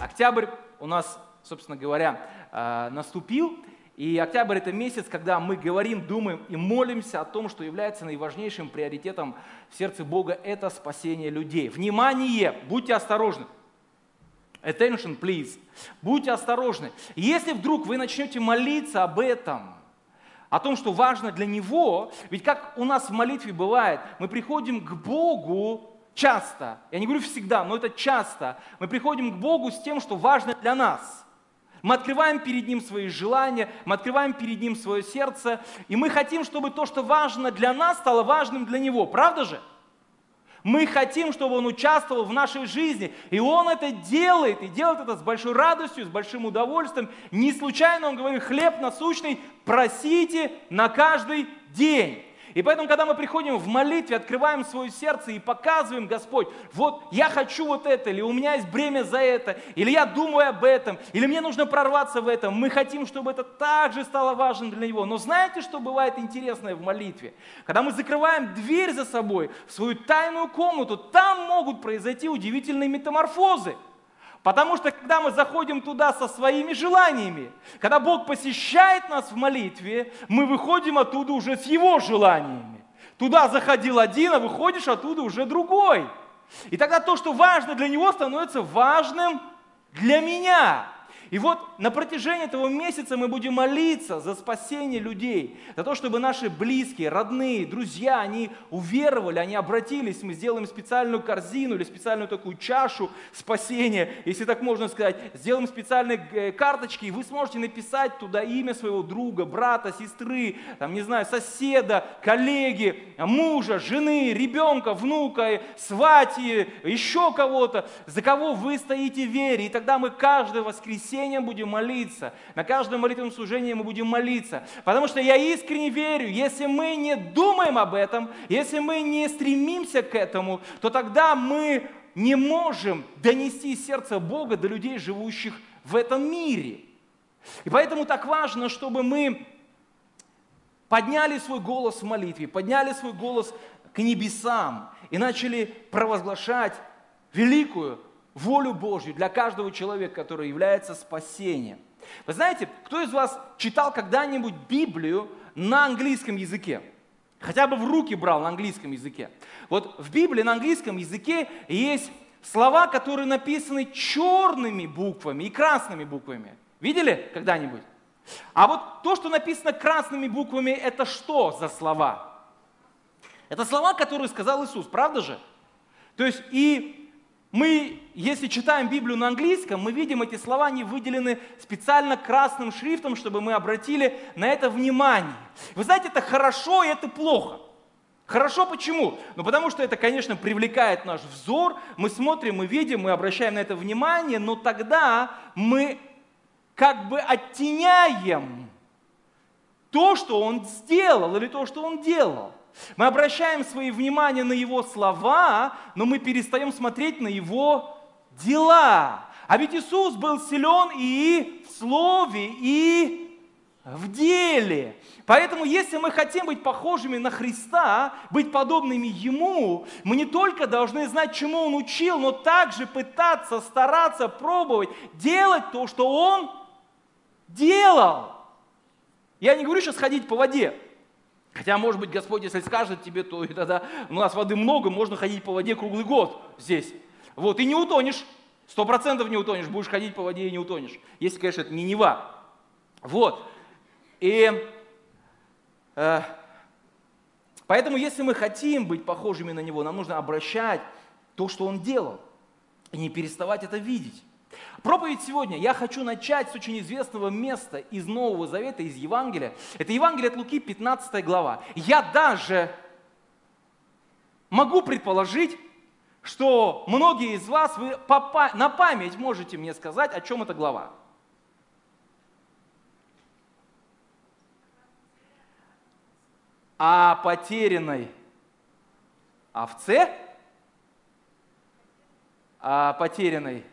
Октябрь у нас, собственно говоря, э, наступил, и октябрь – это месяц, когда мы говорим, думаем и молимся о том, что является наиважнейшим приоритетом в сердце Бога – это спасение людей. Внимание! Будьте осторожны. Attention, please. Будьте осторожны. Если вдруг вы начнете молиться об этом, о том, что важно для Него, ведь как у нас в молитве бывает, мы приходим к Богу часто, я не говорю всегда, но это часто, мы приходим к Богу с тем, что важно для нас – мы открываем перед Ним свои желания, мы открываем перед Ним свое сердце, и мы хотим, чтобы то, что важно для нас, стало важным для Него. Правда же? Мы хотим, чтобы Он участвовал в нашей жизни. И Он это делает, и делает это с большой радостью, с большим удовольствием. Не случайно Он говорит, хлеб насущный просите на каждый день. И поэтому, когда мы приходим в молитве, открываем свое сердце и показываем, Господь, вот я хочу вот это, или у меня есть бремя за это, или я думаю об этом, или мне нужно прорваться в этом, мы хотим, чтобы это также стало важным для Него. Но знаете, что бывает интересное в молитве? Когда мы закрываем дверь за собой в свою тайную комнату, там могут произойти удивительные метаморфозы – Потому что когда мы заходим туда со своими желаниями, когда Бог посещает нас в молитве, мы выходим оттуда уже с Его желаниями. Туда заходил один, а выходишь оттуда уже другой. И тогда то, что важно для Него, становится важным для меня. И вот на протяжении этого месяца мы будем молиться за спасение людей, за то, чтобы наши близкие, родные, друзья, они уверовали, они обратились. Мы сделаем специальную корзину или специальную такую чашу спасения, если так можно сказать. Сделаем специальные э, карточки, и вы сможете написать туда имя своего друга, брата, сестры, там, не знаю, соседа, коллеги, мужа, жены, ребенка, внука, свати, еще кого-то, за кого вы стоите в вере. И тогда мы каждое воскресенье воскресенье будем молиться, на каждом молитвенном служении мы будем молиться. Потому что я искренне верю, если мы не думаем об этом, если мы не стремимся к этому, то тогда мы не можем донести сердце Бога до людей, живущих в этом мире. И поэтому так важно, чтобы мы подняли свой голос в молитве, подняли свой голос к небесам и начали провозглашать великую волю Божью для каждого человека, который является спасением. Вы знаете, кто из вас читал когда-нибудь Библию на английском языке? Хотя бы в руки брал на английском языке. Вот в Библии на английском языке есть слова, которые написаны черными буквами и красными буквами. Видели когда-нибудь? А вот то, что написано красными буквами, это что за слова? Это слова, которые сказал Иисус, правда же? То есть и мы, если читаем Библию на английском, мы видим эти слова, они выделены специально красным шрифтом, чтобы мы обратили на это внимание. Вы знаете, это хорошо и это плохо. Хорошо почему? Ну потому что это, конечно, привлекает наш взор, мы смотрим, мы видим, мы обращаем на это внимание, но тогда мы как бы оттеняем то, что он сделал или то, что он делал. Мы обращаем свое внимание на Его слова, но мы перестаем смотреть на Его дела. А ведь Иисус был силен и в слове, и в деле. Поэтому, если мы хотим быть похожими на Христа, быть подобными Ему, мы не только должны знать, чему Он учил, но также пытаться, стараться, пробовать делать то, что Он делал. Я не говорю сейчас ходить по воде. Хотя, может быть, Господь, если скажет тебе, то и тогда у нас воды много, можно ходить по воде круглый год здесь. Вот, и не утонешь. Сто процентов не утонешь, будешь ходить по воде и не утонешь. Если, конечно, это не Нева. Вот. И э, поэтому, если мы хотим быть похожими на Него, нам нужно обращать то, что Он делал, и не переставать это видеть. Проповедь сегодня я хочу начать с очень известного места из Нового Завета, из Евангелия. Это Евангелие от Луки, 15 глава. Я даже могу предположить, что многие из вас вы на память можете мне сказать, о чем эта глава. О потерянной овце, о потерянной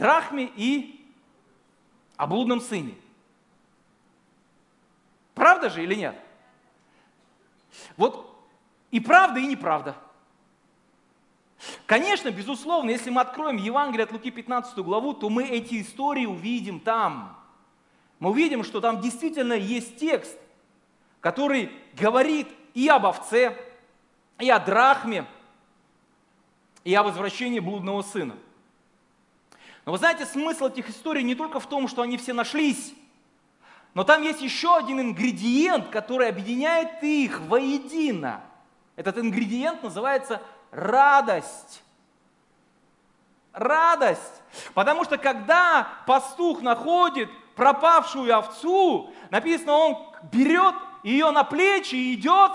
драхме и о блудном сыне. Правда же или нет? Вот и правда, и неправда. Конечно, безусловно, если мы откроем Евангелие от Луки 15 главу, то мы эти истории увидим там. Мы увидим, что там действительно есть текст, который говорит и об овце, и о драхме, и о возвращении блудного сына. Но вы знаете, смысл этих историй не только в том, что они все нашлись, но там есть еще один ингредиент, который объединяет их воедино. Этот ингредиент называется радость. Радость. Потому что когда пастух находит пропавшую овцу, написано, он берет ее на плечи и идет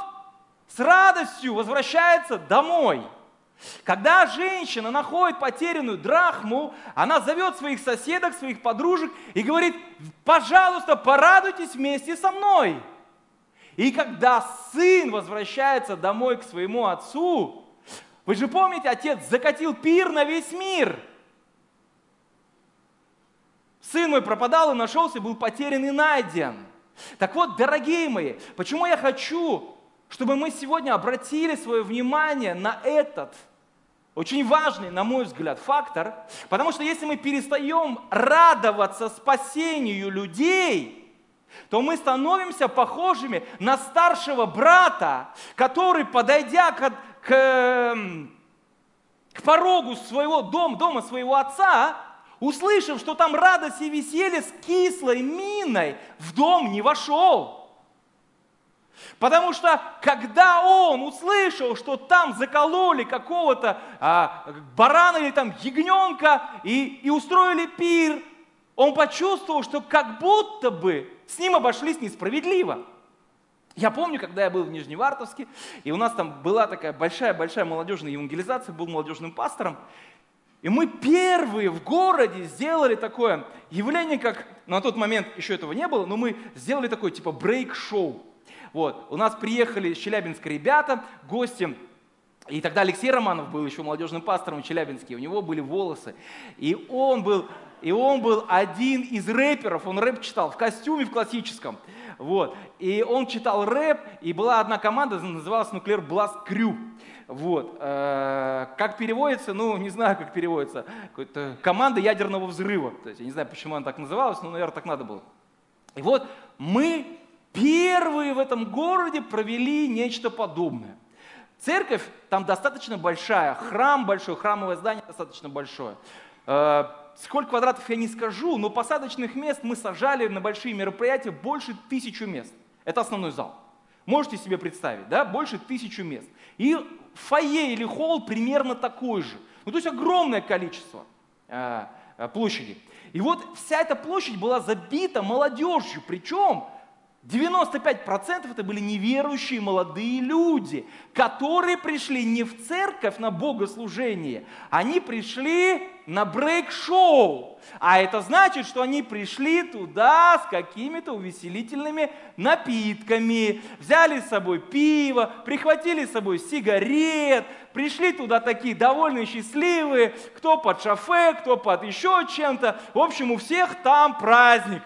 с радостью, возвращается домой. Когда женщина находит потерянную драхму, она зовет своих соседок, своих подружек и говорит, пожалуйста, порадуйтесь вместе со мной. И когда сын возвращается домой к своему отцу, вы же помните, отец закатил пир на весь мир. Сын мой пропадал и нашелся, был потерян и найден. Так вот, дорогие мои, почему я хочу чтобы мы сегодня обратили свое внимание на этот очень важный, на мой взгляд, фактор, потому что если мы перестаем радоваться спасению людей, то мы становимся похожими на старшего брата, который, подойдя к, к, к порогу своего дома, дома своего отца, услышав, что там радость и веселье с кислой миной, в дом не вошел. Потому что когда он услышал, что там закололи какого-то а, барана или там ягненка и, и устроили пир, он почувствовал, что как будто бы с ним обошлись несправедливо. Я помню, когда я был в Нижневартовске, и у нас там была такая большая-большая молодежная евангелизация, был молодежным пастором, и мы первые в городе сделали такое явление, как, на тот момент еще этого не было, но мы сделали такое типа брейк-шоу. Вот. У нас приехали из Челябинска ребята, гости, и тогда Алексей Романов был еще молодежным пастором в Челябинске, у него были волосы. И он был, и он был один из рэперов, он рэп читал в костюме в классическом. Вот. И он читал рэп, и была одна команда, называлась Nuclear Blast Crew. Вот. Э, как переводится, ну, не знаю, как переводится. Команда ядерного взрыва. То есть, я не знаю, почему она так называлась, но, наверное, так надо было. И вот мы первые в этом городе провели нечто подобное. Церковь там достаточно большая, храм большой, храмовое здание достаточно большое. Э, сколько квадратов я не скажу, но посадочных мест мы сажали на большие мероприятия больше тысячу мест. Это основной зал. Можете себе представить, да, больше тысячу мест. И фойе или холл примерно такой же. Ну, то есть огромное количество э, э, площади. И вот вся эта площадь была забита молодежью, причем 95% это были неверующие молодые люди, которые пришли не в церковь на богослужение, они пришли на брейк-шоу. А это значит, что они пришли туда с какими-то увеселительными напитками, взяли с собой пиво, прихватили с собой сигарет, пришли туда такие довольные, счастливые, кто под шофе, кто под еще чем-то. В общем, у всех там праздник.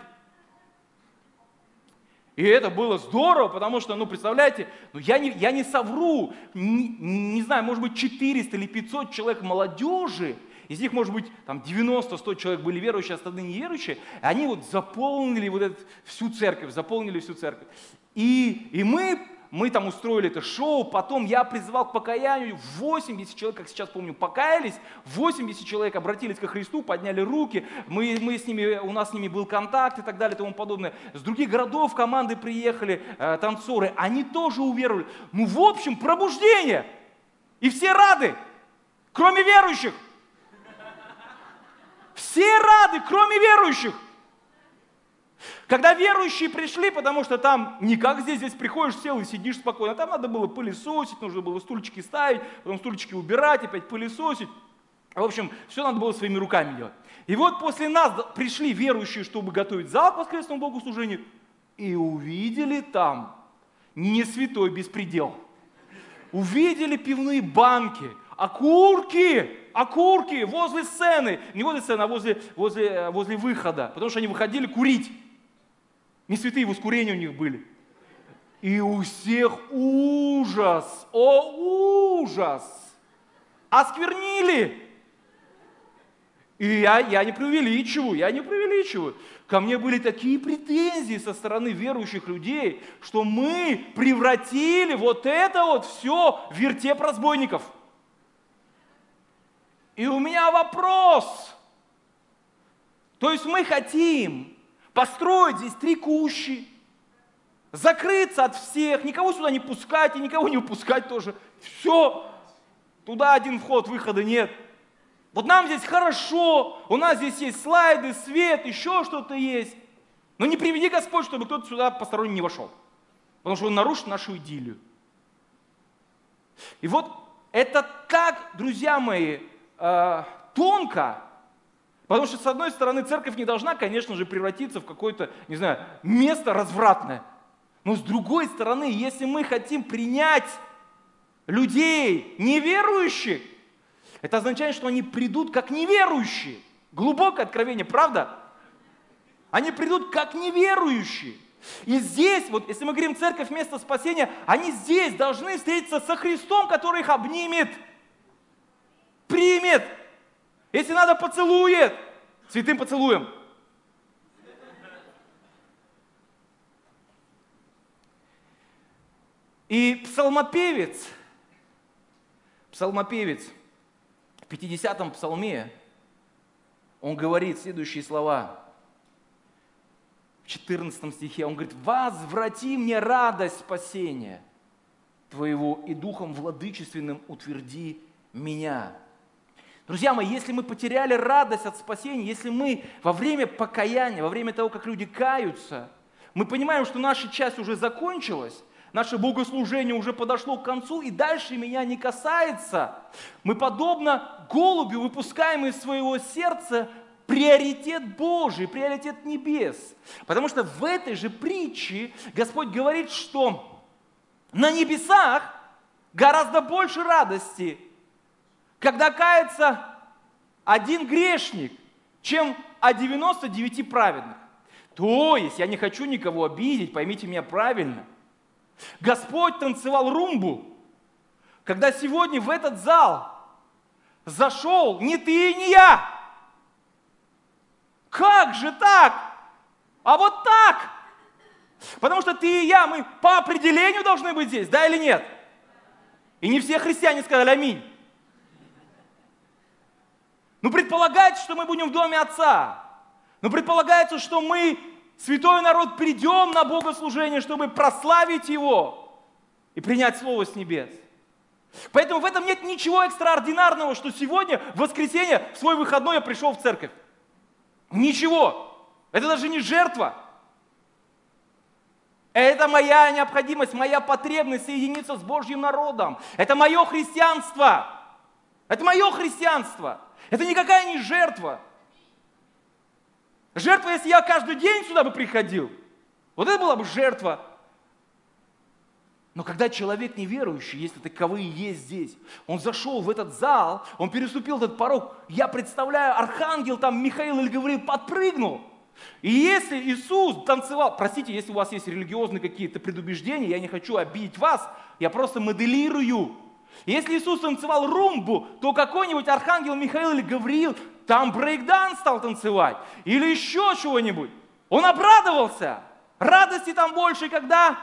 И это было здорово, потому что, ну, представляете, ну, я, не, я не совру, не, не знаю, может быть, 400 или 500 человек молодежи, из них, может быть, там 90-100 человек были верующие, остальные неверующие, и они вот заполнили вот эту, всю церковь, заполнили всю церковь. И, и мы мы там устроили это шоу, потом я призывал к покаянию, 80 человек, как сейчас помню, покаялись, 80 человек обратились ко Христу, подняли руки, мы, мы с ними, у нас с ними был контакт и так далее и тому подобное. С других городов команды приехали, э, танцоры, они тоже уверовали. Ну, в общем, пробуждение. И все рады, кроме верующих. Все рады, кроме верующих. Когда верующие пришли, потому что там не как здесь, здесь приходишь, сел и сидишь спокойно. Там надо было пылесосить, нужно было стульчики ставить, потом стульчики убирать, опять пылесосить. В общем, все надо было своими руками делать. И вот после нас пришли верующие, чтобы готовить зал к воскресному богослужению, и увидели там не святой беспредел. Увидели пивные банки, окурки, окурки возле сцены. Не возле сцены, а возле, возле, э, возле выхода. Потому что они выходили курить. Не святые воскурения у них были. И у всех ужас, о ужас! Осквернили. И я, я не преувеличиваю, я не преувеличиваю. Ко мне были такие претензии со стороны верующих людей, что мы превратили вот это вот все в вертеп разбойников. И у меня вопрос. То есть мы хотим построить здесь три кущи, закрыться от всех, никого сюда не пускать и никого не упускать тоже. Все, туда один вход, выхода нет. Вот нам здесь хорошо, у нас здесь есть слайды, свет, еще что-то есть. Но не приведи Господь, чтобы кто-то сюда посторонний не вошел. Потому что он нарушит нашу идиллию. И вот это так, друзья мои, э, тонко, потому что, с одной стороны, церковь не должна, конечно же, превратиться в какое-то, не знаю, место развратное. Но с другой стороны, если мы хотим принять людей неверующих, это означает, что они придут как неверующие. Глубокое откровение, правда? Они придут как неверующие. И здесь, вот если мы говорим церковь место спасения, они здесь должны встретиться со Христом, который их обнимет, примет. Если надо, поцелует. Святым поцелуем. И псалмопевец, псалмопевец – 50-м псалме он говорит следующие слова. В 14 стихе он говорит, «Возврати мне радость спасения Твоего и духом владычественным утверди меня». Друзья мои, если мы потеряли радость от спасения, если мы во время покаяния, во время того, как люди каются, мы понимаем, что наша часть уже закончилась, Наше богослужение уже подошло к концу, и дальше меня не касается. Мы подобно голубю выпускаем из своего сердца приоритет Божий, приоритет небес. Потому что в этой же притче Господь говорит, что на небесах гораздо больше радости, когда кается один грешник, чем о 99 праведных. То есть, я не хочу никого обидеть, поймите меня правильно – Господь танцевал румбу, когда сегодня в этот зал зашел не ты и не я. Как же так? А вот так. Потому что ты и я, мы по определению должны быть здесь, да или нет? И не все христиане сказали аминь. Ну, предполагается, что мы будем в доме Отца. Но предполагается, что мы святой народ, придем на богослужение, чтобы прославить Его и принять Слово с небес. Поэтому в этом нет ничего экстраординарного, что сегодня, в воскресенье, в свой выходной я пришел в церковь. Ничего. Это даже не жертва. Это моя необходимость, моя потребность соединиться с Божьим народом. Это мое христианство. Это мое христианство. Это никакая не жертва. Жертва, если я каждый день сюда бы приходил, вот это была бы жертва. Но когда человек неверующий, если таковые есть здесь, он зашел в этот зал, он переступил этот порог, я представляю, архангел там Михаил или говорил, подпрыгнул. И если Иисус танцевал, простите, если у вас есть религиозные какие-то предубеждения, я не хочу обидеть вас, я просто моделирую. Если Иисус танцевал румбу, то какой-нибудь архангел Михаил или Гавриил там брейкдан стал танцевать или еще чего-нибудь. Он обрадовался. Радости там больше, когда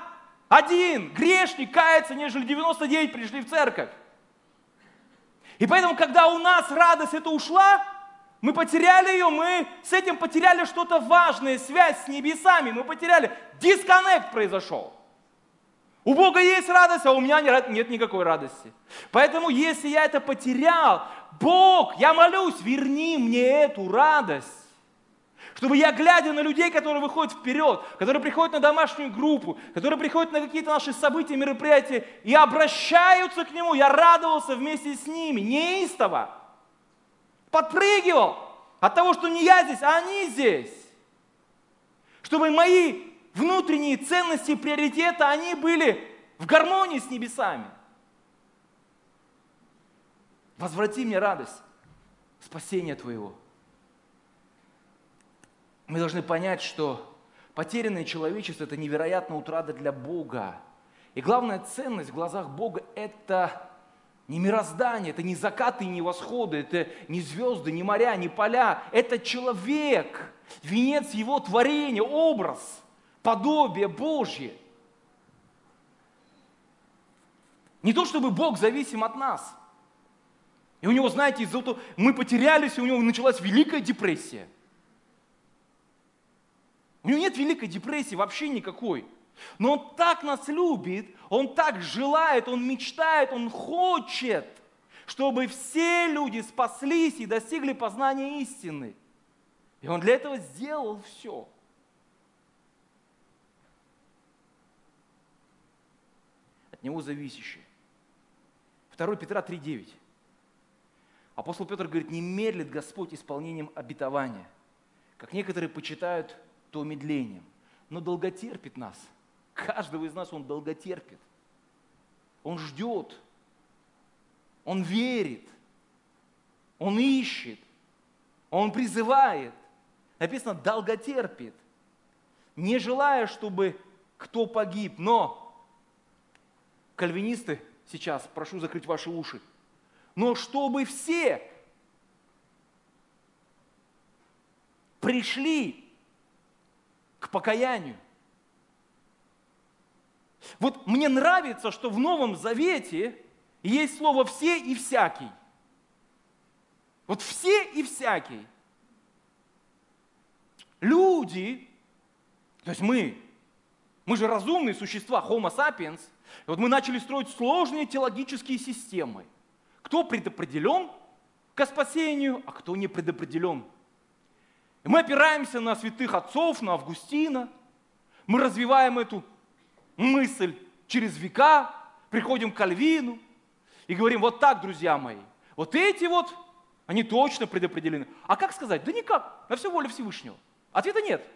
один грешник кается, нежели 99 пришли в церковь. И поэтому, когда у нас радость эта ушла, мы потеряли ее, мы с этим потеряли что-то важное, связь с небесами, мы потеряли, дисконнект произошел. У Бога есть радость, а у меня нет никакой радости. Поэтому, если я это потерял, Бог, я молюсь, верни мне эту радость. Чтобы я, глядя на людей, которые выходят вперед, которые приходят на домашнюю группу, которые приходят на какие-то наши события, мероприятия и обращаются к Нему, я радовался вместе с ними, неистово. Подпрыгивал от того, что не я здесь, а они здесь. Чтобы мои внутренние ценности и приоритеты, они были в гармонии с небесами. Возврати мне радость. спасения твоего. Мы должны понять, что потерянное человечество – это невероятная утрата для Бога. И главная ценность в глазах Бога – это не мироздание, это не закаты и не восходы, это не звезды, не моря, не поля. Это человек, венец его творения, образ, подобие Божье. Не то, чтобы Бог зависим от нас. И у него, знаете, из-за того, мы потерялись, и у него началась великая депрессия. У него нет великой депрессии вообще никакой. Но Он так нас любит, Он так желает, Он мечтает, Он хочет, чтобы все люди спаслись и достигли познания истины. И Он для этого сделал все. Него зависящее. 2 Петра 3,9. Апостол Петр говорит, не медлит Господь исполнением обетования, как некоторые почитают то медлением, но долготерпит нас – Каждого из нас Он долготерпит. Он ждет. Он верит. Он ищет. Он призывает. Написано, долготерпит. Не желая, чтобы кто погиб, но кальвинисты сейчас, прошу закрыть ваши уши, но чтобы все пришли к покаянию. Вот мне нравится, что в Новом Завете есть слово «все» и «всякий». Вот все и всякий. Люди, то есть мы, мы же разумные существа, homo sapiens, и вот мы начали строить сложные теологические системы. Кто предопределен к спасению, а кто не предопределен. И мы опираемся на святых отцов, на Августина. Мы развиваем эту мысль через века, приходим к Кальвину и говорим, вот так, друзья мои, вот эти вот, они точно предопределены. А как сказать? Да никак, на все воля Всевышнего. Ответа нет.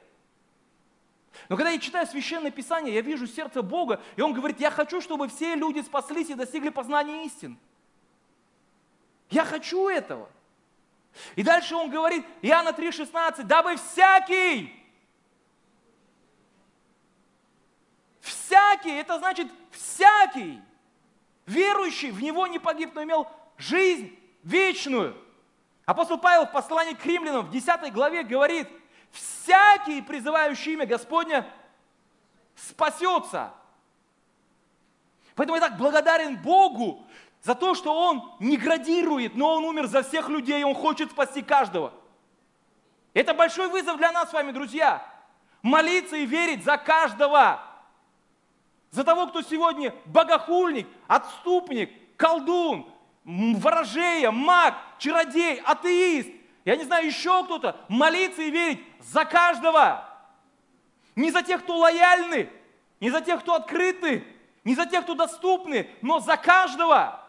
Но когда я читаю Священное Писание, я вижу сердце Бога, и Он говорит, я хочу, чтобы все люди спаслись и достигли познания истин. Я хочу этого. И дальше Он говорит, Иоанна 3,16, дабы всякий, Всякий, это значит всякий, верующий в Него не погиб, но имел жизнь вечную. Апостол Павел в послании к римлянам в 10 главе говорит, всякий, призывающий имя Господня, спасется. Поэтому я так благодарен Богу за то, что Он не градирует, но Он умер за всех людей, Он хочет спасти каждого. Это большой вызов для нас с вами, друзья. Молиться и верить за каждого. За того, кто сегодня богохульник, отступник, колдун, ворожея, маг, чародей, атеист, я не знаю, еще кто-то, молиться и верить за каждого. Не за тех, кто лояльны, не за тех, кто открыты, не за тех, кто доступны, но за каждого.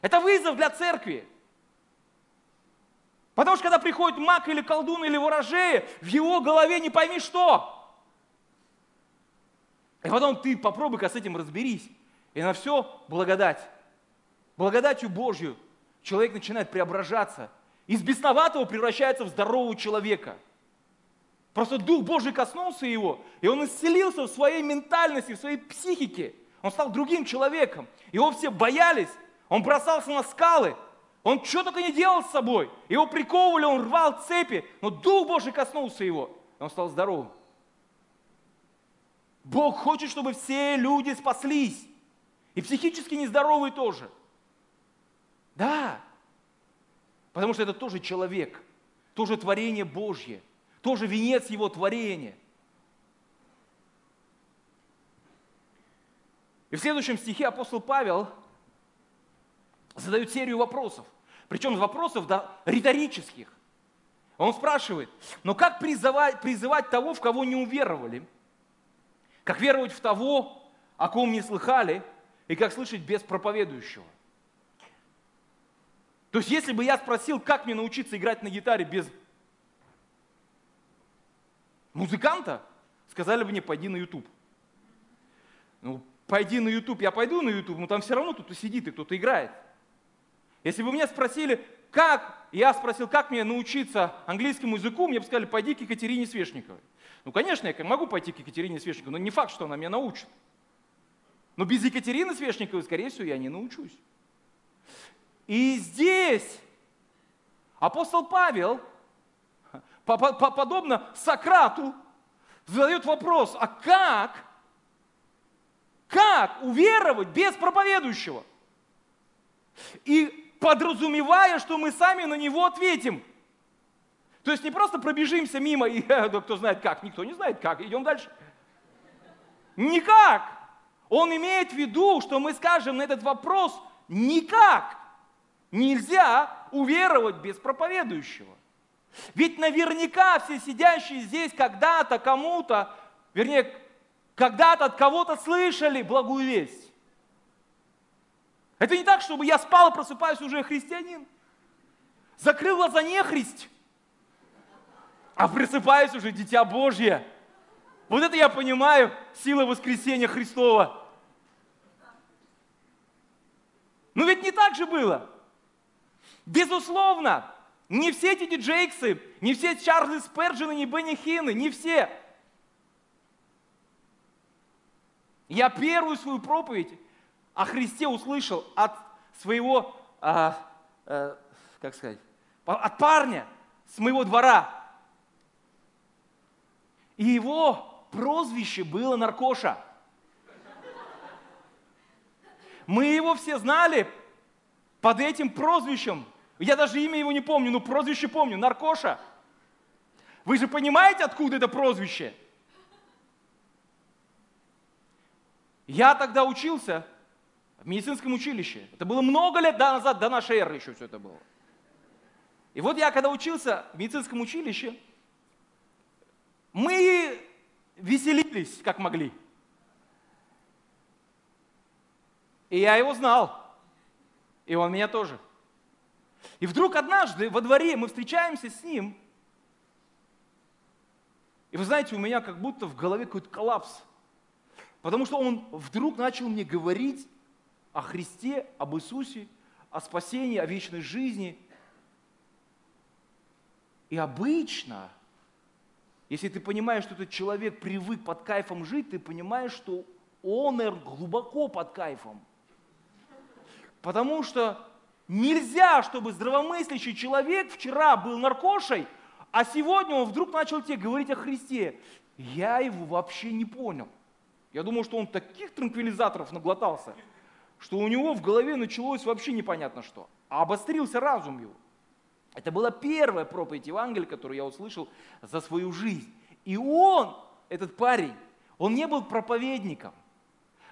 Это вызов для церкви. Потому что когда приходит маг или колдун или ворожея, в его голове не пойми что. И потом ты попробуй-ка с этим разберись. И на все благодать. Благодатью Божью человек начинает преображаться. Из бесноватого превращается в здорового человека. Просто Дух Божий коснулся его, и он исцелился в своей ментальности, в своей психике. Он стал другим человеком. Его все боялись. Он бросался на скалы. Он что только не делал с собой. Его приковывали, он рвал цепи. Но Дух Божий коснулся его. И он стал здоровым. Бог хочет, чтобы все люди спаслись. И психически нездоровые тоже. Да. Потому что это тоже человек, тоже творение Божье, тоже венец его творения. И в следующем стихе апостол Павел задает серию вопросов. Причем вопросов да, риторических. Он спрашивает, но как призывать, призывать того, в кого не уверовали – как веровать в того, о ком не слыхали, и как слышать без проповедующего. То есть, если бы я спросил, как мне научиться играть на гитаре без музыканта, сказали бы мне, пойди на YouTube. Ну, пойди на YouTube, я пойду на YouTube, но там все равно кто-то сидит и кто-то играет. Если бы меня спросили, как, я спросил, как мне научиться английскому языку, мне бы сказали, пойди к Екатерине Свешниковой. Ну, конечно, я могу пойти к Екатерине Свешниковой, но не факт, что она меня научит. Но без Екатерины Свешниковой, скорее всего, я не научусь. И здесь апостол Павел, подобно Сократу, задает вопрос, а как, как уверовать без проповедующего? И подразумевая, что мы сами на него ответим. То есть не просто пробежимся мимо, и да, кто знает как, никто не знает как, идем дальше. Никак. Он имеет в виду, что мы скажем на этот вопрос никак. Нельзя уверовать без проповедующего. Ведь наверняка все сидящие здесь когда-то кому-то, вернее, когда-то от кого-то слышали благую весть. Это не так, чтобы я спал и просыпаюсь уже христианин. Закрыл глаза не христ, а просыпаюсь уже дитя Божье. Вот это я понимаю, сила воскресения Христова. Но ведь не так же было. Безусловно, не все эти Джейксы, не все Чарльзы Сперджины, не Бенни Хинны, не все. Я первую свою проповедь о Христе услышал от своего, а, а, как сказать, от парня с моего двора. И его прозвище было Наркоша. Мы его все знали под этим прозвищем. Я даже имя его не помню, но прозвище помню. Наркоша. Вы же понимаете, откуда это прозвище? Я тогда учился в медицинском училище. Это было много лет назад, до нашей эры еще все это было. И вот я, когда учился в медицинском училище, мы веселились, как могли. И я его знал. И он меня тоже. И вдруг однажды во дворе мы встречаемся с ним. И вы знаете, у меня как будто в голове какой-то коллапс. Потому что он вдруг начал мне говорить о Христе, об Иисусе, о спасении, о вечной жизни. И обычно, если ты понимаешь, что этот человек привык под кайфом жить, ты понимаешь, что он, наверное, глубоко под кайфом. Потому что нельзя, чтобы здравомыслящий человек вчера был наркошей, а сегодня он вдруг начал тебе говорить о Христе. Я его вообще не понял. Я думал, что он таких транквилизаторов наглотался, что у него в голове началось вообще непонятно что. А обострился разум его. Это была первая проповедь Евангелия, которую я услышал за свою жизнь. И он, этот парень, он не был проповедником.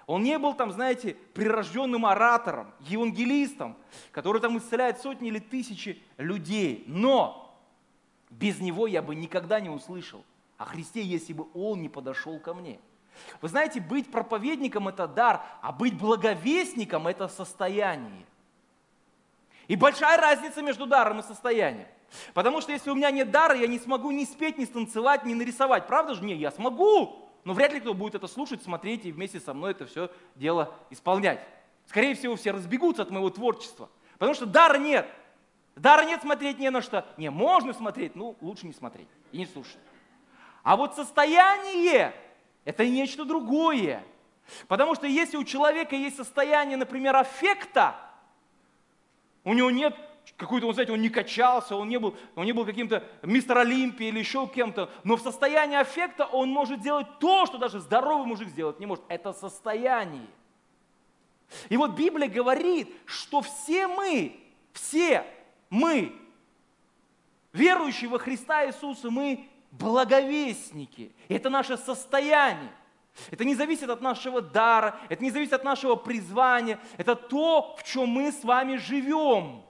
Он не был там, знаете, прирожденным оратором, евангелистом, который там исцеляет сотни или тысячи людей. Но без него я бы никогда не услышал о Христе, если бы он не подошел ко мне. Вы знаете, быть проповедником – это дар, а быть благовестником – это состояние. И большая разница между даром и состоянием. Потому что если у меня нет дара, я не смогу ни спеть, ни станцевать, ни нарисовать. Правда же? Не, я смогу. Но вряд ли кто будет это слушать, смотреть и вместе со мной это все дело исполнять. Скорее всего, все разбегутся от моего творчества. Потому что дара нет. Дара нет, смотреть не на что. Не, можно смотреть, ну лучше не смотреть и не слушать. А вот состояние это нечто другое. Потому что если у человека есть состояние, например, аффекта, у него нет какой-то, он, знаете, он не качался, он не был, он не был каким-то мистер Олимпией или еще кем-то, но в состоянии аффекта он может делать то, что даже здоровый мужик сделать не может. Это состояние. И вот Библия говорит, что все мы, все мы, верующие во Христа Иисуса, мы благовестники. Это наше состояние. Это не зависит от нашего дара, это не зависит от нашего призвания. Это то, в чем мы с вами живем.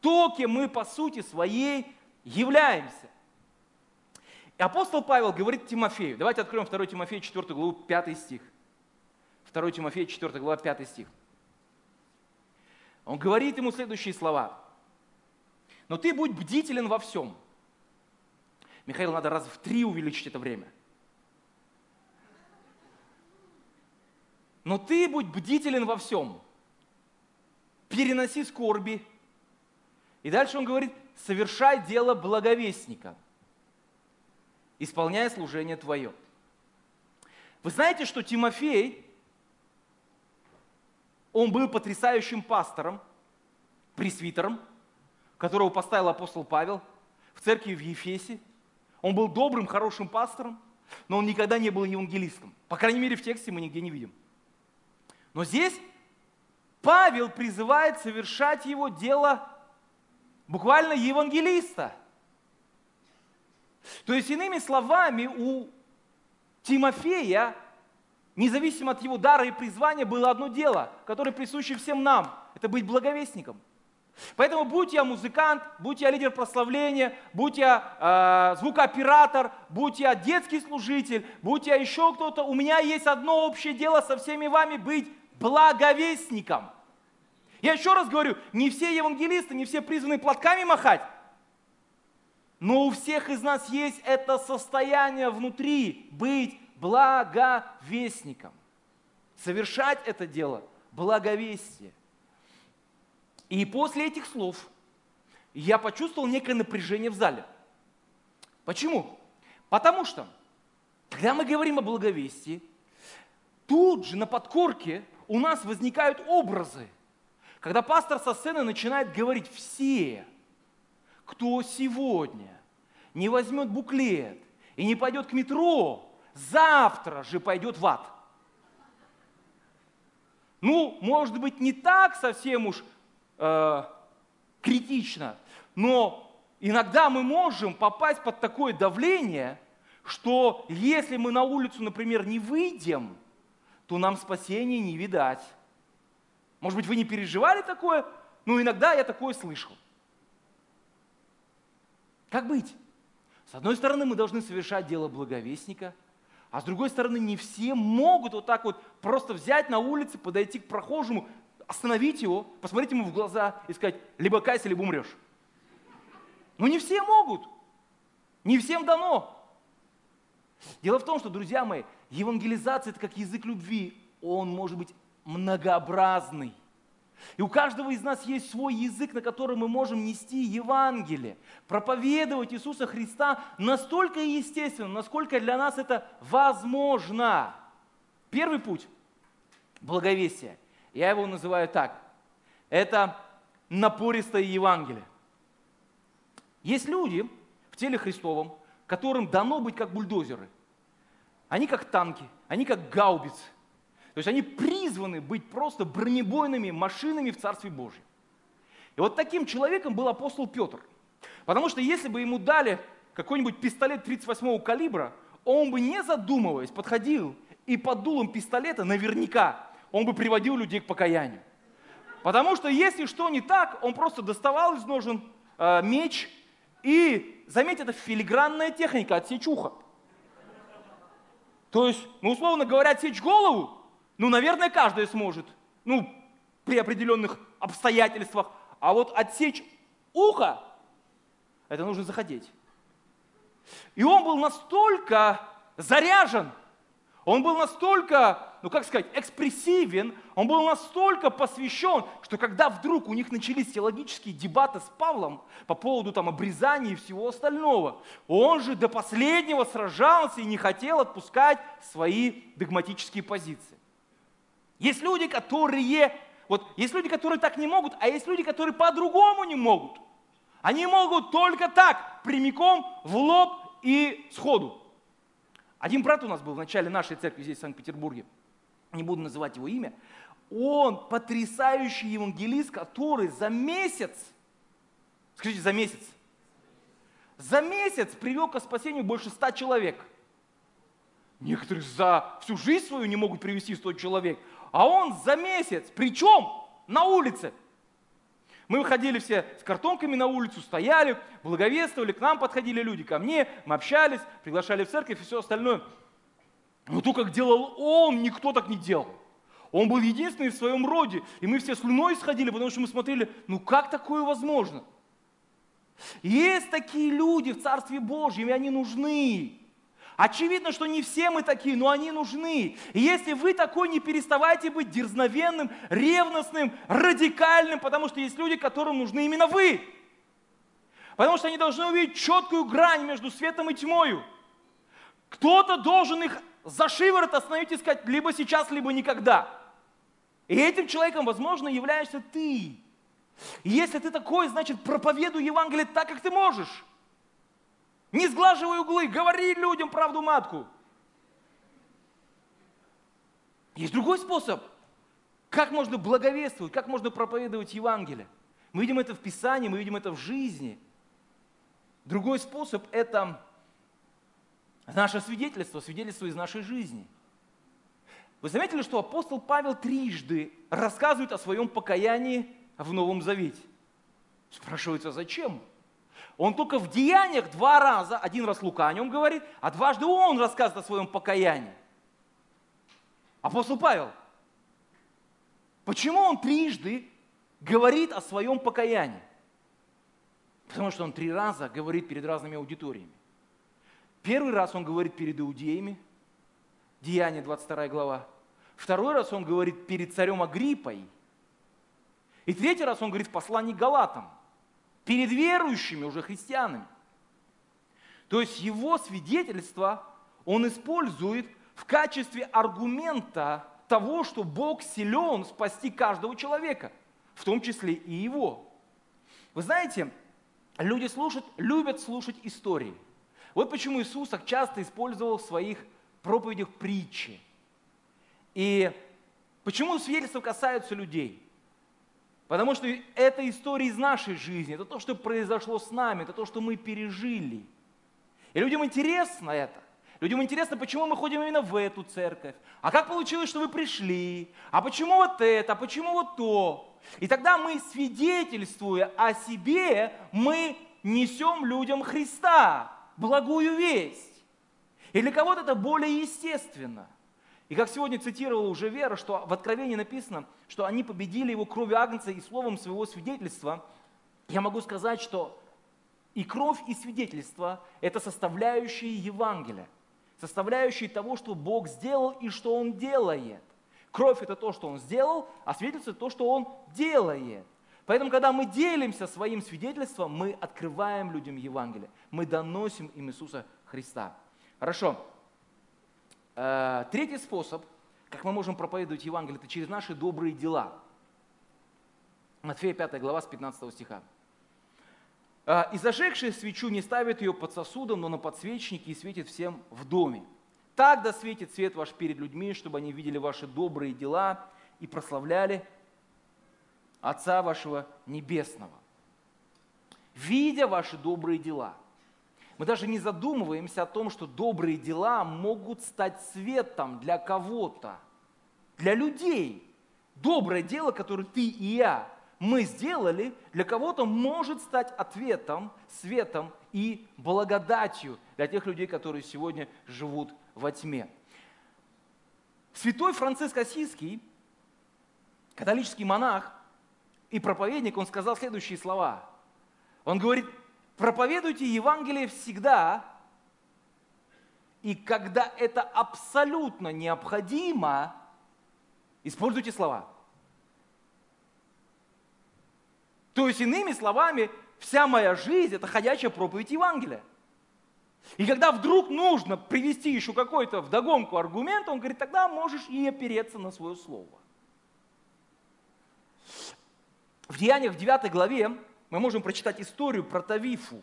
То, кем мы по сути своей являемся. И апостол Павел говорит Тимофею. Давайте откроем 2 Тимофея 4 главу 5 стих. 2 Тимофея 4 глава 5 стих. Он говорит ему следующие слова. Но ты будь бдителен во всем – Михаил, надо раз в три увеличить это время. Но ты будь бдителен во всем. Переноси скорби, И дальше он говорит, совершай дело благовестника, исполняя служение твое. Вы знаете, что Тимофей, он был потрясающим пастором, пресвитером, которого поставил апостол Павел в церкви в Ефесе. Он был добрым, хорошим пастором, но он никогда не был евангелистом. По крайней мере, в тексте мы нигде не видим. Но здесь Павел призывает совершать его дело буквально евангелиста. То есть, иными словами, у Тимофея, независимо от его дара и призвания, было одно дело, которое присуще всем нам. Это быть благовестником. Поэтому будь я музыкант, будь я лидер прославления, будь я э, звукооператор, будь я детский служитель, будь я еще кто-то, у меня есть одно общее дело со всеми вами быть благовестником. Я еще раз говорю, не все евангелисты, не все призваны платками махать, но у всех из нас есть это состояние внутри, быть благовестником. Совершать это дело благовестие. И после этих слов я почувствовал некое напряжение в зале. Почему? Потому что, когда мы говорим о благовестии, тут же на подкорке у нас возникают образы. Когда пастор со сцены начинает говорить все, кто сегодня не возьмет буклет и не пойдет к метро, завтра же пойдет в ад. Ну, может быть, не так совсем уж э, критично, но иногда мы можем попасть под такое давление, что если мы на улицу, например, не выйдем, то нам спасения не видать. Может быть, вы не переживали такое, но иногда я такое слышал. Как быть? С одной стороны, мы должны совершать дело благовестника, а с другой стороны, не все могут вот так вот просто взять на улице, подойти к прохожему, остановить его, посмотреть ему в глаза и сказать, либо кайся, либо умрешь. Но не все могут. Не всем дано. Дело в том, что, друзья мои, евангелизация – это как язык любви. Он может быть многообразный. И у каждого из нас есть свой язык, на котором мы можем нести Евангелие, проповедовать Иисуса Христа настолько естественно, насколько для нас это возможно. Первый путь – благовестие. Я его называю так. Это напористое Евангелие. Есть люди в теле Христовом, которым дано быть как бульдозеры – они как танки, они как гаубицы. То есть они призваны быть просто бронебойными машинами в Царстве Божьем. И вот таким человеком был апостол Петр. Потому что если бы ему дали какой-нибудь пистолет 38-го калибра, он бы не задумываясь подходил и под дулом пистолета наверняка он бы приводил людей к покаянию. Потому что если что не так, он просто доставал из ножен э, меч и, заметьте, это филигранная техника, отсечь ухо. То есть, ну, условно говоря, отсечь голову, ну, наверное, каждый сможет, ну, при определенных обстоятельствах. А вот отсечь ухо, это нужно захотеть. И он был настолько заряжен, он был настолько ну как сказать, экспрессивен, он был настолько посвящен, что когда вдруг у них начались теологические дебаты с Павлом по поводу там обрезания и всего остального, он же до последнего сражался и не хотел отпускать свои догматические позиции. Есть люди, которые, вот есть люди, которые так не могут, а есть люди, которые по-другому не могут. Они могут только так, прямиком в лоб и сходу. Один брат у нас был в начале нашей церкви здесь, в Санкт-Петербурге не буду называть его имя, он потрясающий евангелист, который за месяц, скажите, за месяц, за месяц привел к спасению больше ста человек. Некоторые за всю жизнь свою не могут привести 100 человек, а он за месяц, причем на улице. Мы выходили все с картонками на улицу, стояли, благовествовали, к нам подходили люди, ко мне, мы общались, приглашали в церковь и все остальное – но то, как делал он, никто так не делал. Он был единственный в своем роде. И мы все слюной сходили, потому что мы смотрели, ну как такое возможно? Есть такие люди в Царстве Божьем, и они нужны. Очевидно, что не все мы такие, но они нужны. И если вы такой, не переставайте быть дерзновенным, ревностным, радикальным, потому что есть люди, которым нужны именно вы. Потому что они должны увидеть четкую грань между светом и тьмою. Кто-то должен их за шиворот остановить и сказать, либо сейчас, либо никогда. И этим человеком, возможно, являешься ты. И если ты такой, значит, проповедуй Евангелие так, как ты можешь. Не сглаживай углы, говори людям правду матку. Есть другой способ. Как можно благовествовать, как можно проповедовать Евангелие. Мы видим это в Писании, мы видим это в жизни. Другой способ – это наше свидетельство, свидетельство из нашей жизни. Вы заметили, что апостол Павел трижды рассказывает о своем покаянии в Новом Завете? Спрашивается, зачем? Он только в деяниях два раза, один раз Лука о нем говорит, а дважды он рассказывает о своем покаянии. Апостол Павел. Почему он трижды говорит о своем покаянии? Потому что он три раза говорит перед разными аудиториями. Первый раз он говорит перед иудеями, Деяние 22 глава. Второй раз он говорит перед царем Агриппой. И третий раз он говорит в послании Галатам, перед верующими уже христианами. То есть его свидетельство он использует в качестве аргумента того, что Бог силен спасти каждого человека, в том числе и его. Вы знаете, люди слушают, любят слушать истории. Вот почему Иисус так часто использовал в своих проповедях притчи. И почему свидетельства касаются людей? Потому что это история из нашей жизни, это то, что произошло с нами, это то, что мы пережили. И людям интересно это. Людям интересно, почему мы ходим именно в эту церковь. А как получилось, что вы пришли? А почему вот это? А почему вот то? И тогда мы, свидетельствуя о себе, мы несем людям Христа, благую весть. И для кого-то это более естественно. И как сегодня цитировала уже Вера, что в Откровении написано, что они победили его кровью Агнца и словом своего свидетельства, я могу сказать, что и кровь, и свидетельство – это составляющие Евангелия составляющие того, что Бог сделал и что Он делает. Кровь – это то, что Он сделал, а свидетельство – это то, что Он делает. Поэтому, когда мы делимся своим свидетельством, мы открываем людям Евангелие. Мы доносим им Иисуса Христа. Хорошо. Э, третий способ, как мы можем проповедовать Евангелие, это через наши добрые дела. Матфея 5 глава с 15 стиха. А, и зажегшие свечу не ставит ее под сосудом, но на подсвечнике и светит всем в доме. Так да светит свет ваш перед людьми, чтобы они видели ваши добрые дела и прославляли Отца вашего Небесного. Видя ваши добрые дела, мы даже не задумываемся о том, что добрые дела могут стать светом для кого-то, для людей. Доброе дело, которое ты и я мы сделали, для кого-то может стать ответом, светом и благодатью для тех людей, которые сегодня живут во тьме. Святой Франциск Осийский, католический монах и проповедник, он сказал следующие слова. Он говорит, проповедуйте Евангелие всегда, и когда это абсолютно необходимо, используйте слова – То есть, иными словами, вся моя жизнь – это ходячая проповедь Евангелия. И когда вдруг нужно привести еще какой-то вдогонку аргумент, он говорит, тогда можешь и опереться на свое слово. В Деяниях в 9 главе мы можем прочитать историю про Тавифу.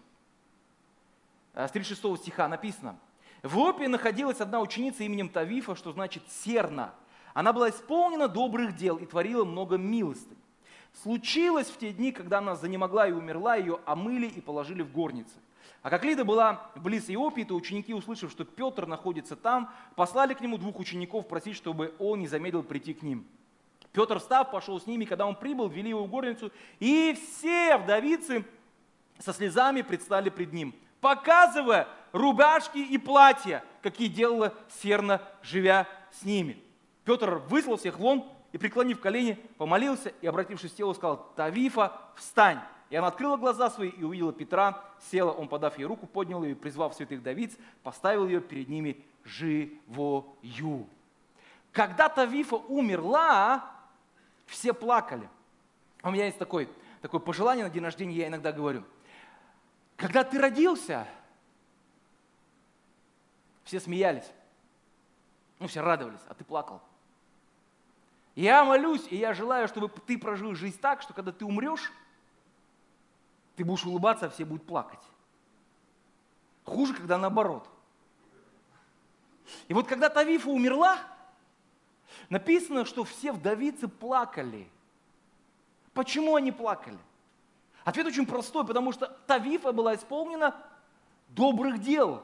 С 36 стиха написано. В Иопии находилась одна ученица именем Тавифа, что значит серна. Она была исполнена добрых дел и творила много милостынь. Случилось в те дни, когда она занемогла и умерла, ее омыли и положили в горнице. А как Лида была близ Иопии, то ученики, услышав, что Петр находится там, послали к нему двух учеников просить, чтобы он не замедлил прийти к ним. Петр, встав, пошел с ними, когда он прибыл, вели его в горницу, и все вдовицы со слезами предстали пред ним, показывая рубашки и платья, какие делала Серна, живя с ними. Петр выслал всех вон, и, преклонив колени, помолился и, обратившись к телу, сказал, «Тавифа, встань!» И она открыла глаза свои и увидела Петра, села, он, подав ей руку, поднял ее и, призвав святых Давиц, поставил ее перед ними живою. Когда Тавифа умерла, все плакали. У меня есть такое, такое пожелание на день рождения, я иногда говорю. Когда ты родился, все смеялись, ну все радовались, а ты плакал. Я молюсь, и я желаю, чтобы ты прожил жизнь так, что когда ты умрешь, ты будешь улыбаться, а все будут плакать. Хуже, когда наоборот. И вот когда Тавифа умерла, написано, что все вдовицы плакали. Почему они плакали? Ответ очень простой, потому что Тавифа была исполнена добрых дел.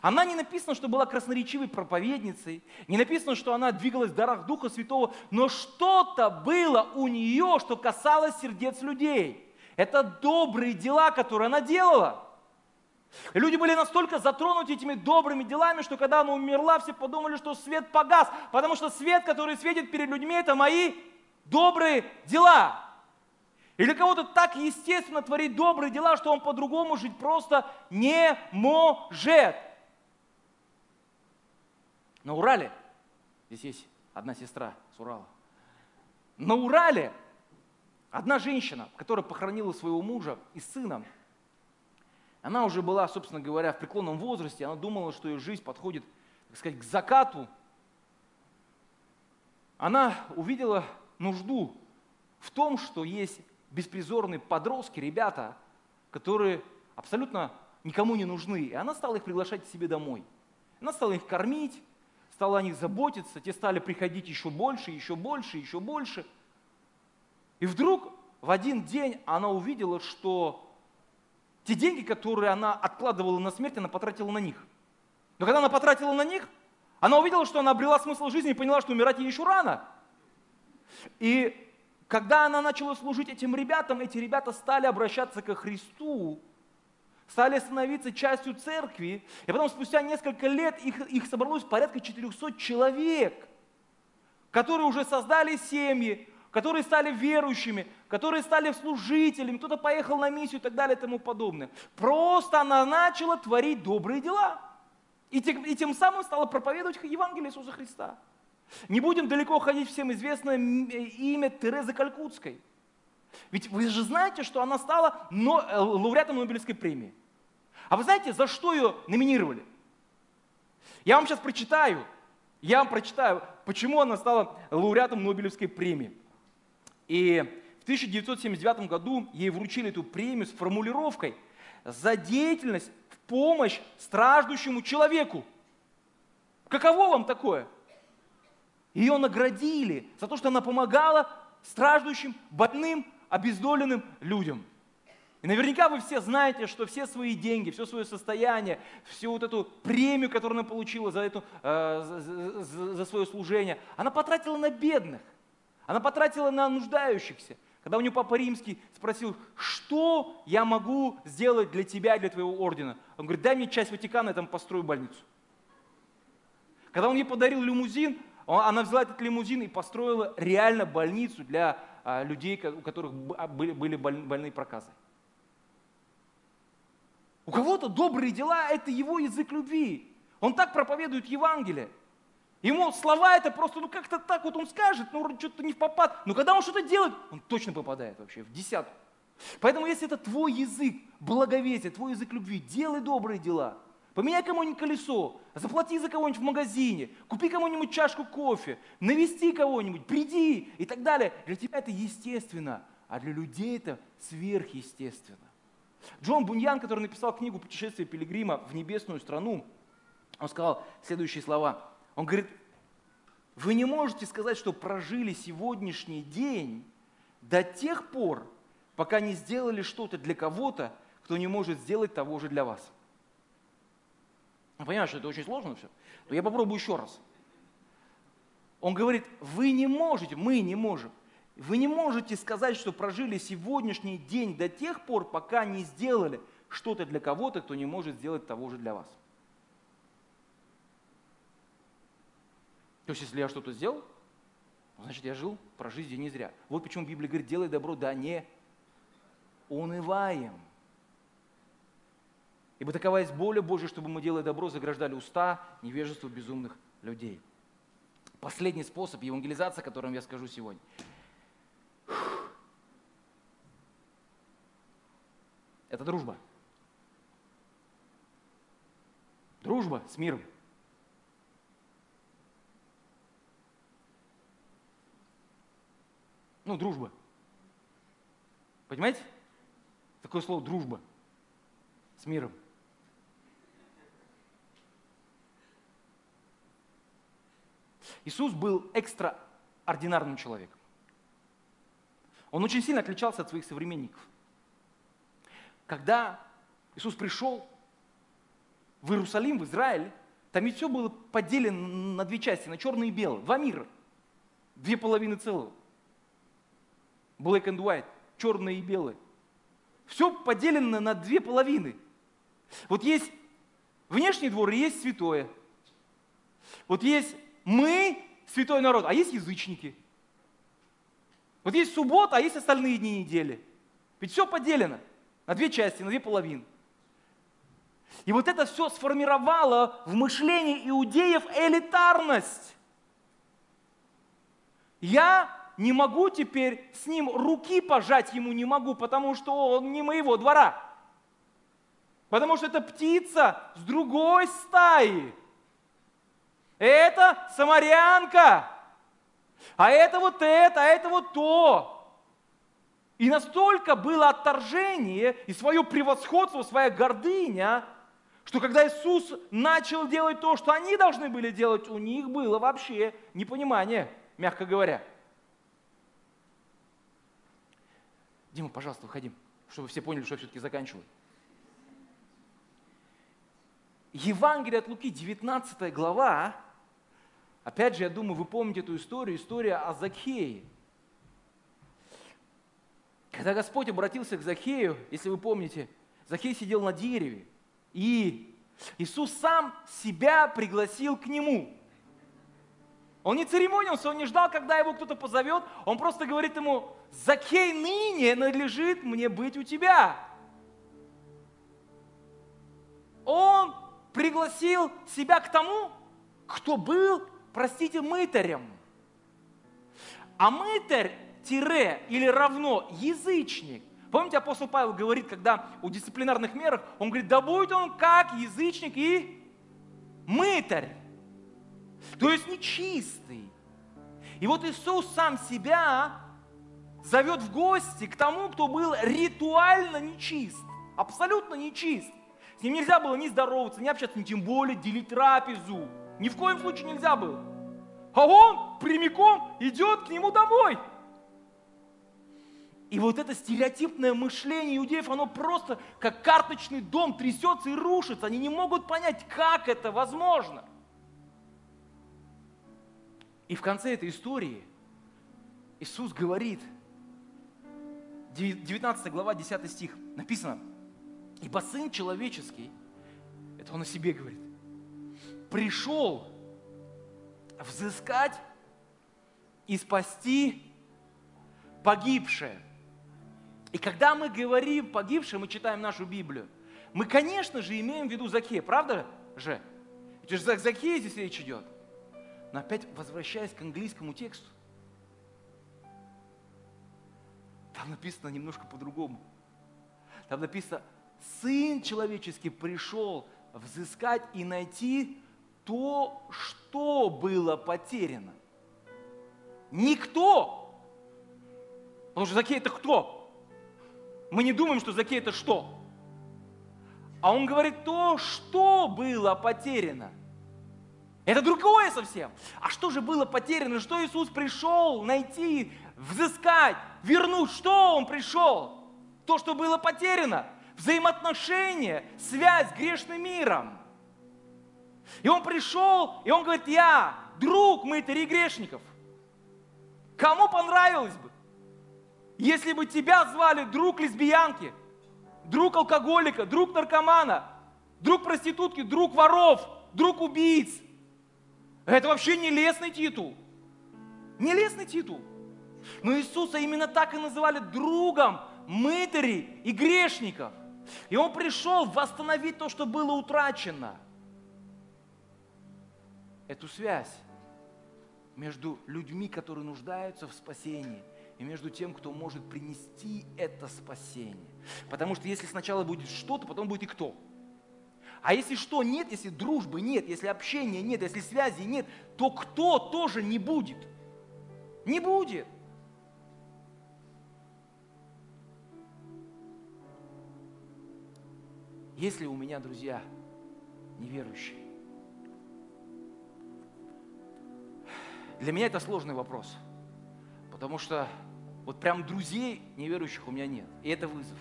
Она не написано, что была красноречивой проповедницей, не написано, что она двигалась в дарах Духа Святого, но что-то было у нее, что касалось сердец людей. Это добрые дела, которые она делала. И люди были настолько затронуты этими добрыми делами, что когда она умерла, все подумали, что свет погас, потому что свет, который светит перед людьми, это мои добрые дела. И для кого-то так естественно творить добрые дела, что он по-другому жить просто не может. На Урале, здесь есть одна сестра с Урала, на Урале одна женщина, которая похоронила своего мужа и сына, она уже была, собственно говоря, в преклонном возрасте, она думала, что ее жизнь подходит, так сказать, к закату. Она увидела нужду в том, что есть беспризорные подростки, ребята, которые абсолютно никому не нужны. И она стала их приглашать к себе домой. Она стала их кормить, стала о них заботиться, те стали приходить еще больше, еще больше, еще больше. И вдруг в один день она увидела, что те деньги, которые она откладывала на смерть, она потратила на них. Но когда она потратила на них, она увидела, что она обрела смысл жизни и поняла, что умирать ей еще рано. И когда она начала служить этим ребятам, эти ребята стали обращаться ко Христу, стали становиться частью церкви. И потом спустя несколько лет их, их собралось порядка 400 человек, которые уже создали семьи, которые стали верующими, которые стали служителями, кто-то поехал на миссию и так далее и тому подобное. Просто она начала творить добрые дела. И тем, и тем самым стала проповедовать Евангелие Иисуса Христа. Не будем далеко ходить, всем известное имя Терезы Калькутской. Ведь вы же знаете, что она стала э, лауреатом Нобелевской премии. А вы знаете, за что ее номинировали? Я вам сейчас прочитаю, я вам прочитаю, почему она стала лауреатом Нобелевской премии. И в 1979 году ей вручили эту премию с формулировкой за деятельность в помощь страждущему человеку. Каково вам такое? Ее наградили за то, что она помогала страждущим, больным, обездоленным людям. И наверняка вы все знаете, что все свои деньги, все свое состояние, всю вот эту премию, которую она получила за, эту, э, за, за, за свое служение, она потратила на бедных, она потратила на нуждающихся. Когда у нее Папа Римский спросил, что я могу сделать для тебя, для твоего ордена? Он говорит, дай мне часть Ватикана, я там построю больницу. Когда он ей подарил лимузин, она взяла этот лимузин и построила реально больницу для а, людей, у которых а, были, были больные проказы. У кого-то добрые дела – это его язык любви. Он так проповедует Евангелие. Ему слова это просто, ну как-то так вот он скажет, ну что-то не в попад. Но когда он что-то делает, он точно попадает вообще в десятку. Поэтому если это твой язык благовесия, твой язык любви, делай добрые дела – Поменяй кому-нибудь колесо, заплати за кого-нибудь в магазине, купи кому-нибудь чашку кофе, навести кого-нибудь, приди и так далее. Для тебя это естественно, а для людей это сверхъестественно. Джон Буньян, который написал книгу «Путешествие пилигрима в небесную страну», он сказал следующие слова. Он говорит, вы не можете сказать, что прожили сегодняшний день до тех пор, пока не сделали что-то для кого-то, кто не может сделать того же для вас. Я понимаю, что это очень сложно все, но я попробую еще раз. Он говорит, вы не можете, мы не можем, вы не можете сказать, что прожили сегодняшний день до тех пор, пока не сделали что-то для кого-то, кто не может сделать того же для вас. То есть, если я что-то сделал, значит, я жил, про жизнь не зря. Вот почему Библия говорит, делай добро, да не унываем. Ибо такова есть воля Божья, чтобы мы, делая добро, заграждали уста невежеству безумных людей. Последний способ евангелизации, о котором я скажу сегодня. Это дружба. Дружба с миром. Ну, дружба. Понимаете? Такое слово дружба с миром. Иисус был экстраординарным человеком. Он очень сильно отличался от своих современников. Когда Иисус пришел в Иерусалим, в Израиль, там ведь все было поделено на две части, на черное и белое, два мира, две половины целого. Black and white, черное и белое. Все поделено на две половины. Вот есть внешний двор и есть святое. Вот есть мы, святой народ, а есть язычники. Вот есть суббота, а есть остальные дни недели. Ведь все поделено на две части, на две половины. И вот это все сформировало в мышлении иудеев элитарность. Я не могу теперь с ним руки пожать ему не могу, потому что он не моего двора. Потому что это птица с другой стаи. Это самарянка. А это вот это, а это вот то. И настолько было отторжение и свое превосходство, своя гордыня, что когда Иисус начал делать то, что они должны были делать, у них было вообще непонимание, мягко говоря. Дима, пожалуйста, выходим, чтобы все поняли, что я все-таки заканчиваю. Евангелие от Луки, 19 глава, опять же, я думаю, вы помните эту историю, история о Закхее. Когда Господь обратился к Захею, если вы помните, Захей сидел на дереве, и Иисус сам себя пригласил к нему. Он не церемонился, он не ждал, когда его кто-то позовет, он просто говорит ему, Закей, ныне надлежит мне быть у тебя. Он пригласил себя к тому, кто был, простите, мытарем. А мытарь тире или равно язычник. Помните, апостол Павел говорит, когда у дисциплинарных мерах, он говорит, да будет он как язычник и мытарь. То есть нечистый. И вот Иисус сам себя зовет в гости к тому, кто был ритуально нечист, абсолютно нечист. С ним нельзя было ни здороваться, ни общаться, ни тем более делить трапезу. Ни в коем случае нельзя было. А он прямиком идет к нему домой. И вот это стереотипное мышление иудеев, оно просто как карточный дом трясется и рушится. Они не могут понять, как это возможно. И в конце этой истории Иисус говорит, 19 глава, 10 стих, написано, «Ибо Сын Человеческий, это Он о себе говорит, пришел взыскать и спасти погибшее». И когда мы говорим погибшее, мы читаем нашу Библию, мы, конечно же, имеем в виду Закея, правда же? Это же Закея здесь речь идет. Но опять возвращаясь к английскому тексту, там написано немножко по-другому. Там написано, Сын человеческий пришел взыскать и найти то, что было потеряно. Никто. Потому что Закей это кто? Мы не думаем, что Закей это что? А он говорит то, что было потеряно. Это другое совсем. А что же было потеряно? Что Иисус пришел найти, взыскать, вернуть? Что Он пришел? То, что было потеряно. Взаимоотношения, связь с грешным миром. И Он пришел, и Он говорит, я друг мытарей грешников. Кому понравилось бы? Если бы тебя звали друг лесбиянки, друг алкоголика, друг наркомана, друг проститутки, друг воров, друг убийц, это вообще не лестный титул. Не лестный титул. Но Иисуса именно так и называли другом мытарей и грешников. И Он пришел восстановить то, что было утрачено. Эту связь между людьми, которые нуждаются в спасении, и между тем, кто может принести это спасение. Потому что если сначала будет что-то, потом будет и кто. А если что нет, если дружбы нет, если общения нет, если связи нет, то кто тоже не будет? Не будет. Если у меня друзья неверующие, для меня это сложный вопрос, потому что вот прям друзей неверующих у меня нет, и это вызов.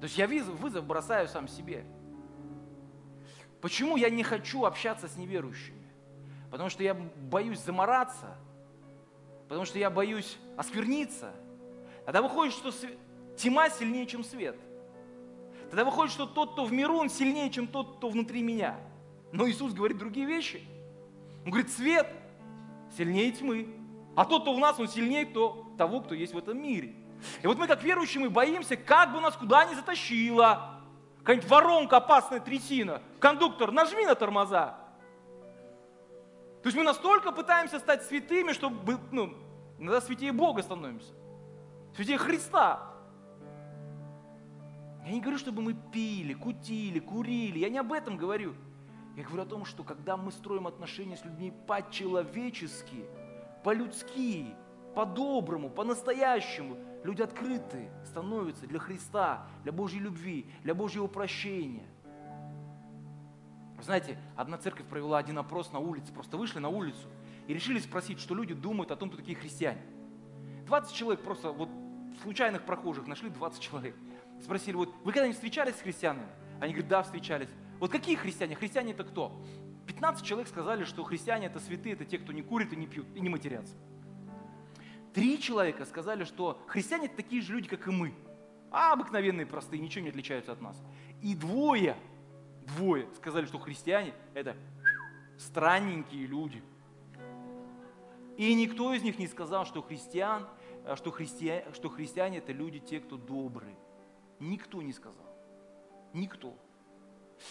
То есть я вызов, вызов бросаю сам себе. Почему я не хочу общаться с неверующими? Потому что я боюсь замораться, потому что я боюсь оскверниться. Тогда выходит, что тьма сильнее, чем свет – Тогда выходит, что тот, кто в миру, он сильнее, чем тот, кто внутри меня. Но Иисус говорит другие вещи. Он говорит, свет сильнее тьмы. А тот, кто в нас, он сильнее кто, того, кто есть в этом мире. И вот мы, как верующие, мы боимся, как бы нас куда ни затащило. Какая-нибудь воронка, опасная трясина. Кондуктор, нажми на тормоза. То есть мы настолько пытаемся стать святыми, чтобы, ну, иногда святее Бога становимся. Святее Христа. Я не говорю, чтобы мы пили, кутили, курили. Я не об этом говорю. Я говорю о том, что когда мы строим отношения с людьми по-человечески, по-людски, по-доброму, по-настоящему, люди открыты становятся для Христа, для Божьей любви, для Божьего прощения. знаете, одна церковь провела один опрос на улице, просто вышли на улицу и решили спросить, что люди думают о том, кто такие христиане. 20 человек просто, вот случайных прохожих нашли 20 человек – спросили, вот вы когда-нибудь встречались с христианами? Они говорят, да, встречались. Вот какие христиане? Христиане это кто? 15 человек сказали, что христиане это святые, это те, кто не курит и не пьют, и не матерятся. Три человека сказали, что христиане это такие же люди, как и мы. А обыкновенные, простые, ничего не отличаются от нас. И двое, двое сказали, что христиане это странненькие люди. И никто из них не сказал, что христиан, что христиане, что христиане это люди, те, кто добрые. Никто не сказал. Никто.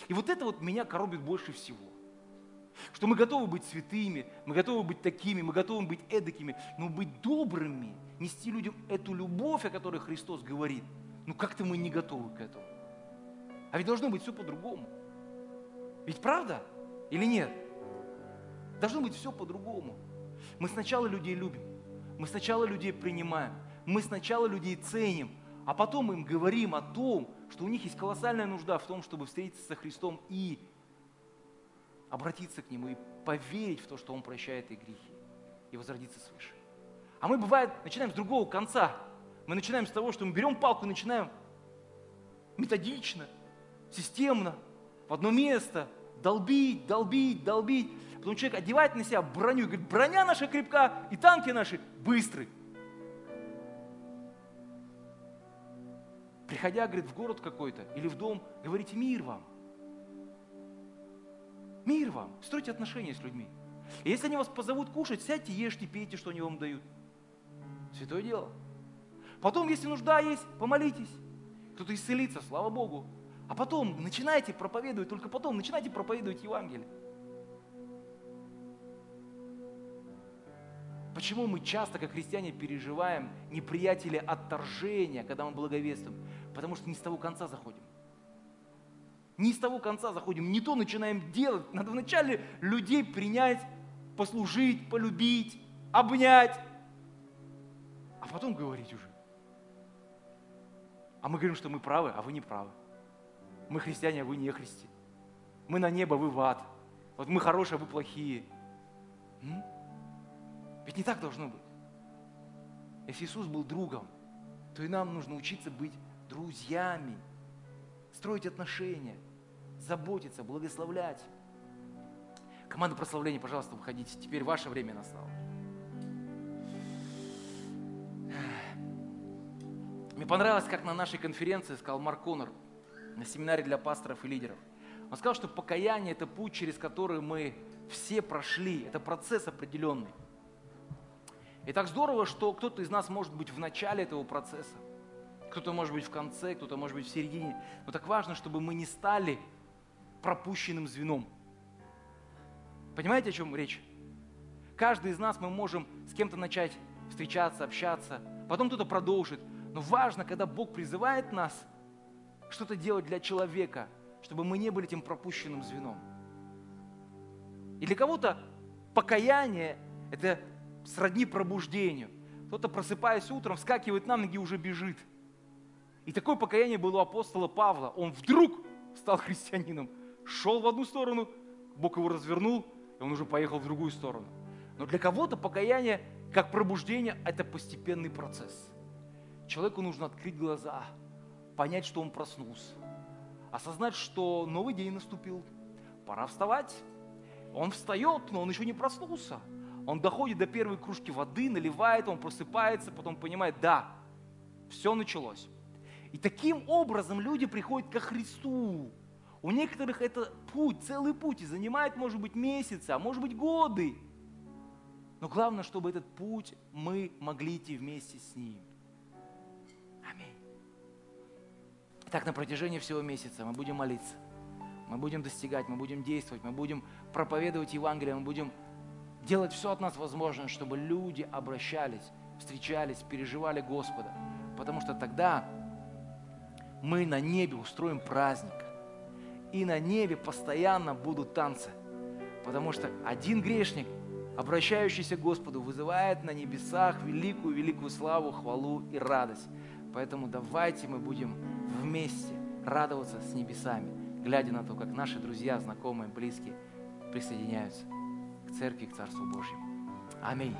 И вот это вот меня коробит больше всего. Что мы готовы быть святыми, мы готовы быть такими, мы готовы быть эдакими, но быть добрыми, нести людям эту любовь, о которой Христос говорит, ну как-то мы не готовы к этому. А ведь должно быть все по-другому. Ведь правда или нет? Должно быть все по-другому. Мы сначала людей любим, мы сначала людей принимаем, мы сначала людей ценим, а потом им говорим о том, что у них есть колоссальная нужда в том, чтобы встретиться со Христом и обратиться к Нему, и поверить в то, что Он прощает их грехи, и возродиться свыше. А мы, бывает, начинаем с другого конца. Мы начинаем с того, что мы берем палку и начинаем методично, системно, в одно место, долбить, долбить, долбить. Потом человек одевает на себя броню и говорит, броня наша крепка, и танки наши быстрые. приходя, говорит, в город какой-то или в дом, говорите мир вам. Мир вам. Стройте отношения с людьми. И если они вас позовут кушать, сядьте, ешьте, пейте, что они вам дают. Святое дело. Потом, если нужда есть, помолитесь. Кто-то исцелится, слава Богу. А потом начинайте проповедовать, только потом начинайте проповедовать Евангелие. Почему мы часто, как христиане, переживаем неприятели отторжения, когда мы благовествуем? Потому что не с того конца заходим. Не с того конца заходим, не то начинаем делать. Надо вначале людей принять, послужить, полюбить, обнять, а потом говорить уже. А мы говорим, что мы правы, а вы не правы. Мы христиане, а вы не христи. Мы на небо, вы в ад. Вот мы хорошие, а вы плохие. М? Ведь не так должно быть. Если Иисус был другом, то и нам нужно учиться быть друзьями, строить отношения, заботиться, благословлять. Команда прославления, пожалуйста, выходите. Теперь ваше время настало. Мне понравилось, как на нашей конференции сказал Марк Коннор на семинаре для пасторов и лидеров. Он сказал, что покаяние – это путь, через который мы все прошли. Это процесс определенный. И так здорово, что кто-то из нас может быть в начале этого процесса, кто-то может быть в конце, кто-то может быть в середине. Но так важно, чтобы мы не стали пропущенным звеном. Понимаете, о чем речь? Каждый из нас мы можем с кем-то начать встречаться, общаться, потом кто-то продолжит. Но важно, когда Бог призывает нас что-то делать для человека, чтобы мы не были этим пропущенным звеном. И для кого-то покаяние – это сродни пробуждению. Кто-то, просыпаясь утром, вскакивает на ноги и уже бежит. И такое покаяние было у апостола Павла. Он вдруг стал христианином, шел в одну сторону, Бог его развернул, и он уже поехал в другую сторону. Но для кого-то покаяние, как пробуждение, это постепенный процесс. Человеку нужно открыть глаза, понять, что он проснулся, осознать, что новый день наступил, пора вставать. Он встает, но он еще не проснулся. Он доходит до первой кружки воды, наливает, он просыпается, потом понимает, да, все началось. И таким образом люди приходят ко Христу. У некоторых это путь, целый путь, и занимает, может быть, месяцы, а может быть, годы. Но главное, чтобы этот путь мы могли идти вместе с Ним. Аминь. Так на протяжении всего месяца мы будем молиться, мы будем достигать, мы будем действовать, мы будем проповедовать Евангелие, мы будем делать все от нас возможное, чтобы люди обращались, встречались, переживали Господа. Потому что тогда мы на небе устроим праздник и на небе постоянно будут танцы. Потому что один грешник, обращающийся к Господу, вызывает на небесах великую-великую славу, хвалу и радость. Поэтому давайте мы будем вместе радоваться с небесами, глядя на то, как наши друзья, знакомые, близкие присоединяются к Церкви, к Царству Божьему. Аминь.